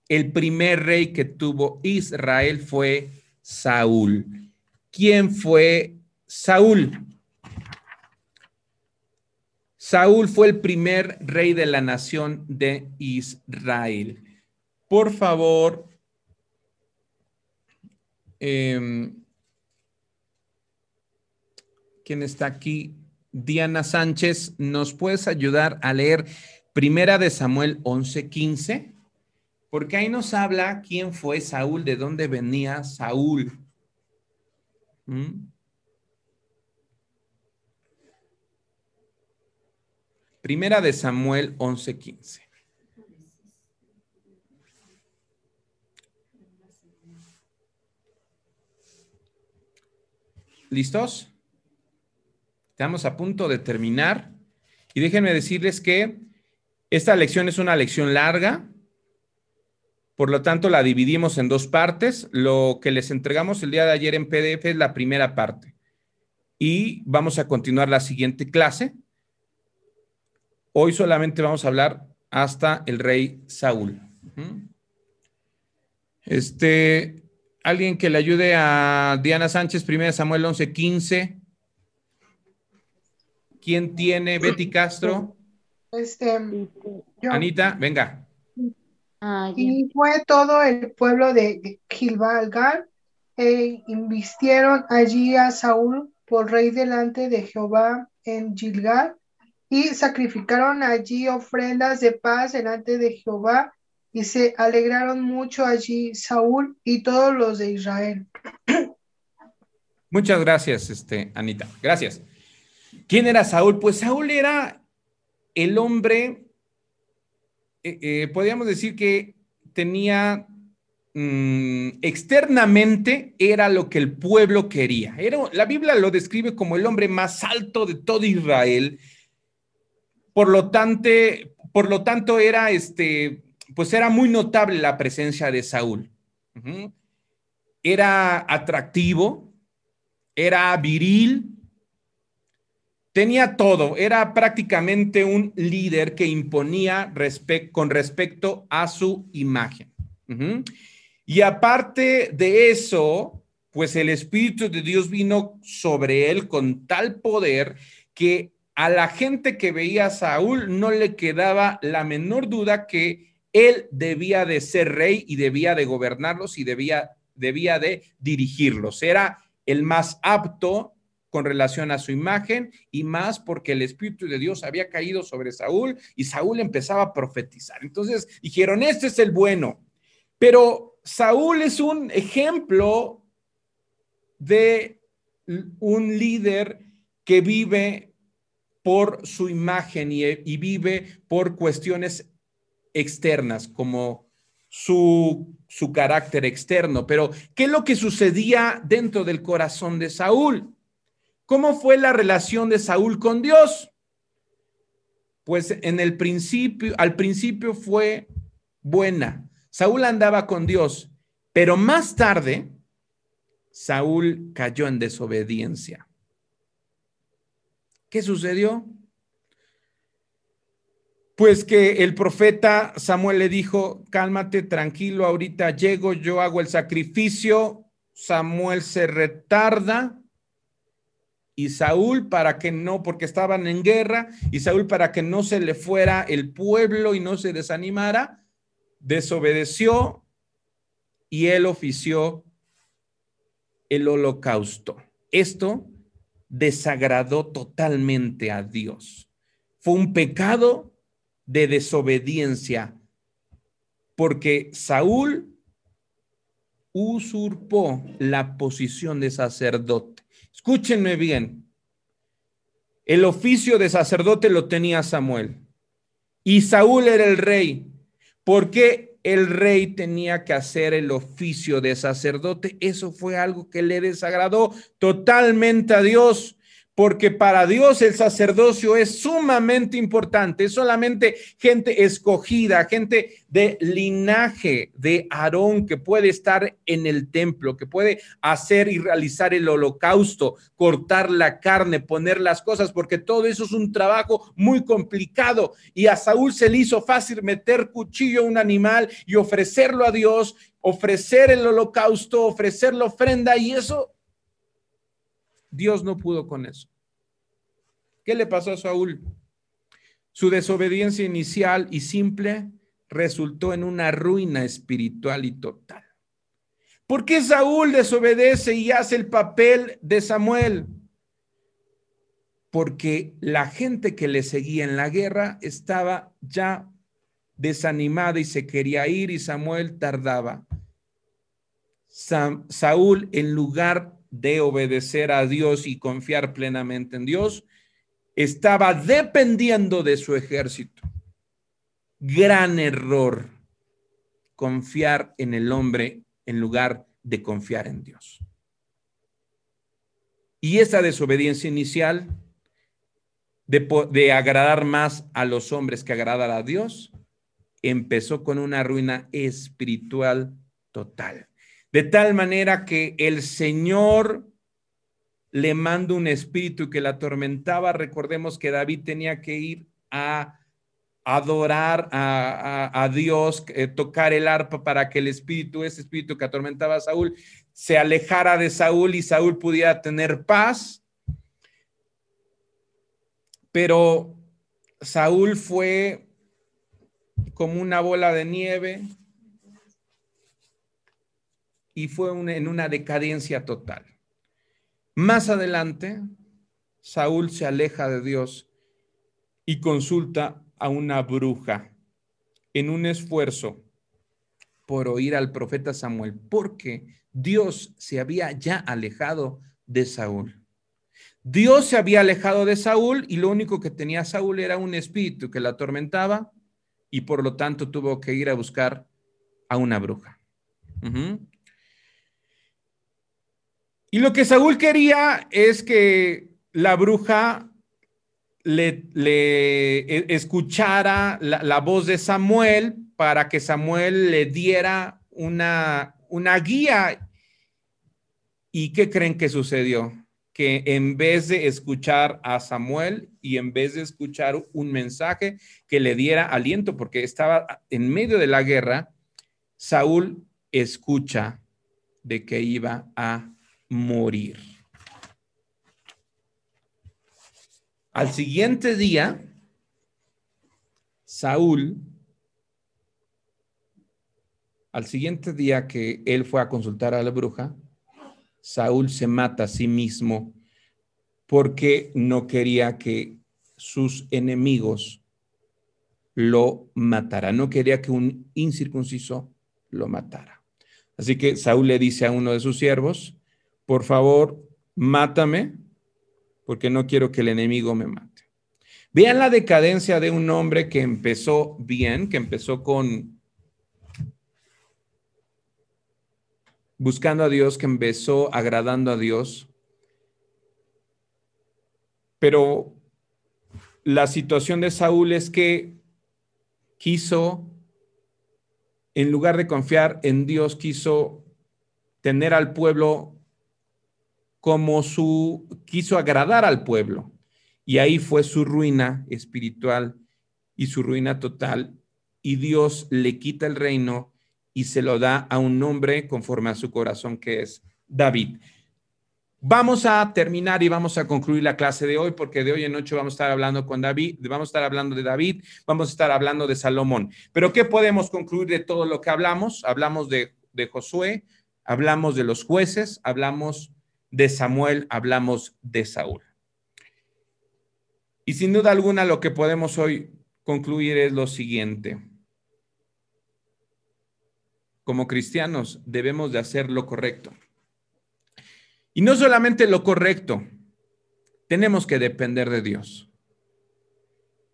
El primer rey que tuvo Israel fue Saúl. ¿Quién fue Saúl? Saúl fue el primer rey de la nación de Israel. Por favor, em, ¿quién está aquí? Diana Sánchez, ¿nos puedes ayudar a leer Primera de Samuel 11:15? Porque ahí nos habla quién fue Saúl, de dónde venía Saúl. ¿Mm? Primera de Samuel 11:15. ¿Listos? Estamos a punto de terminar. Y déjenme decirles que esta lección es una lección larga. Por lo tanto, la dividimos en dos partes. Lo que les entregamos el día de ayer en PDF es la primera parte. Y vamos a continuar la siguiente clase Hoy solamente vamos a hablar hasta el rey Saúl. Este, alguien que le ayude a Diana Sánchez, 1 Samuel 11, 15. ¿Quién tiene Betty Castro? Este, Anita, venga. Ah, y fue todo el pueblo de Gilgalgal e invistieron allí a Saúl por rey delante de Jehová en Gilgal y sacrificaron allí ofrendas de paz delante de Jehová y se alegraron mucho allí Saúl y todos los de Israel. Muchas gracias, este, Anita. Gracias. ¿Quién era Saúl? Pues Saúl era el hombre, eh, eh, podríamos decir que tenía mm, externamente era lo que el pueblo quería. La Biblia lo describe como el hombre más alto de todo Israel. Por lo tanto, por lo tanto era este, pues era muy notable la presencia de Saúl. Era atractivo, era viril, tenía todo, era prácticamente un líder que imponía con respecto a su imagen. Y aparte de eso, pues el Espíritu de Dios vino sobre él con tal poder que a la gente que veía a Saúl no le quedaba la menor duda que él debía de ser rey y debía de gobernarlos y debía, debía de dirigirlos. Era el más apto con relación a su imagen y más porque el Espíritu de Dios había caído sobre Saúl y Saúl empezaba a profetizar. Entonces dijeron, este es el bueno. Pero Saúl es un ejemplo de un líder que vive por su imagen y, vive por cuestiones externas, como su, su carácter externo. Pero, ¿qué es lo que sucedía dentro del corazón de Saúl? ¿Cómo fue la relación de Saúl con Dios? Pues en el principio, al principio fue buena. Saúl andaba con Dios, pero más tarde Saúl cayó en desobediencia. ¿Qué sucedió? Pues que el profeta Samuel le dijo, cálmate, tranquilo, ahorita llego, yo hago el sacrificio. Samuel se retarda y Saúl para que no, porque estaban en guerra, y Saúl para que no se le fuera el pueblo y no se desanimara, desobedeció y él ofició el holocausto. Esto desagradó totalmente a Dios. Fue un pecado de desobediencia, porque Saúl usurpó la posición de sacerdote. Escúchenme bien. El oficio de sacerdote lo tenía Samuel y Saúl era el rey. ¿Por qué el rey tenía que hacer el oficio de sacerdote? Eso fue algo que le desagradó totalmente a Dios porque para Dios el sacerdocio es sumamente importante, es solamente gente escogida, gente de linaje de Aarón que puede estar en el templo, que puede hacer y realizar el holocausto, cortar la carne, poner las cosas, porque todo eso es un trabajo muy complicado. Y a Saúl se le hizo fácil meter cuchillo a un animal y ofrecerlo a Dios, ofrecer el holocausto, ofrecer la ofrenda y eso Dios no pudo con eso. ¿Qué le pasó a Saúl? Su desobediencia inicial y simple resultó en una ruina espiritual y total. ¿Por qué Saúl desobedece y hace el papel de Samuel? Porque la gente que le seguía en la guerra estaba ya desanimada y se quería ir y Samuel tardaba. Sa Saúl, en lugar de obedecer a Dios y confiar plenamente en Dios, estaba dependiendo de su ejército. Gran error confiar en el hombre en lugar de confiar en Dios. Y esa desobediencia inicial de, agradar más a los hombres que agradar a Dios empezó con una ruina espiritual total. De tal manera que el Señor le manda un espíritu que la atormentaba. Recordemos que David tenía que ir a adorar a, Dios, eh, tocar el arpa para que el espíritu, ese espíritu que atormentaba a Saúl, se alejara de Saúl y Saúl pudiera tener paz. Pero Saúl fue como una bola de nieve y fue un, en una decadencia total. Más adelante, Saúl se aleja de Dios y consulta a una bruja en un esfuerzo por oír al profeta Samuel, porque Dios se había ya alejado de Saúl. Dios se había alejado de Saúl y lo único que tenía Saúl era un espíritu que la atormentaba y por lo tanto tuvo que ir a buscar a una bruja. Ujú. Y lo que Saúl quería es que la bruja le, e- escuchara la, la voz de Samuel para que Samuel le diera una, una guía. ¿Y qué creen que sucedió? Que en vez de escuchar a Samuel y en vez de escuchar un mensaje que le diera aliento, porque estaba en medio de la guerra, Saúl escucha de que iba a morir. Al siguiente día, Saúl, al siguiente día que él fue a consultar a la bruja, Saúl se mata a sí mismo porque no quería que sus enemigos lo mataran, no quería que un incircunciso lo matara. Así que Saúl le dice a uno de sus siervos, por favor, mátame, porque no quiero que el enemigo me mate. Vean la decadencia de un hombre que empezó bien, que empezó con buscando a Dios, que empezó agradando a Dios, pero la situación de Saúl es que quiso, en lugar de confiar en Dios, quiso tener al pueblo como su, quiso agradar al pueblo. Y ahí fue su ruina espiritual y su ruina total. Y Dios le quita el reino y se lo da a un hombre conforme a su corazón, que es David. Vamos a terminar y vamos a concluir la clase de hoy, porque de hoy en noche vamos a estar hablando con David, vamos a estar hablando de David, vamos a estar hablando de Salomón. Pero ¿qué podemos concluir de todo lo que hablamos? Hablamos de, de Josué, hablamos de los jueces, hablamos de Samuel, hablamos de Saúl. Y sin duda alguna lo que podemos hoy concluir es lo siguiente. Como cristianos debemos de hacer lo correcto. Y no solamente lo correcto, tenemos que depender de Dios.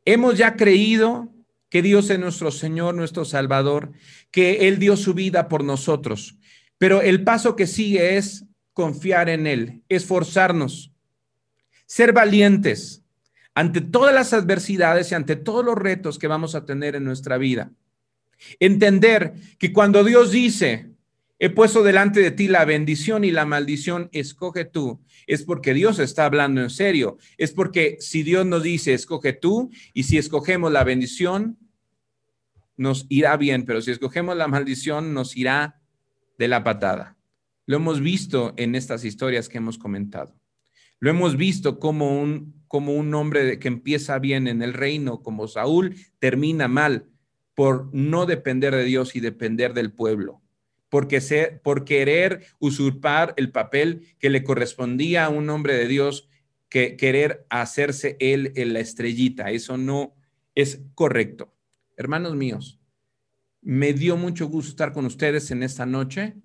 Hemos ya creído que Dios es nuestro Señor, nuestro Salvador, que Él dio su vida por nosotros. Pero el paso que sigue es confiar en Él, esforzarnos, ser valientes ante todas las adversidades y ante todos los retos que vamos a tener en nuestra vida. Entender que cuando Dios dice, he puesto delante de ti la bendición y la maldición, escoge tú, es porque Dios está hablando en serio. Es porque si Dios nos dice, escoge tú, y si escogemos la bendición, nos irá bien, pero si escogemos la maldición, nos irá de la patada. Lo hemos visto en estas historias que hemos comentado. Lo hemos visto como un, como un hombre que empieza bien en el reino, como Saúl, termina mal por no depender de Dios y depender del pueblo, porque se, por querer usurpar el papel que le correspondía a un hombre de Dios, que querer hacerse él en la estrellita. Eso no es correcto. Hermanos míos, me dio mucho gusto estar con ustedes en esta noche.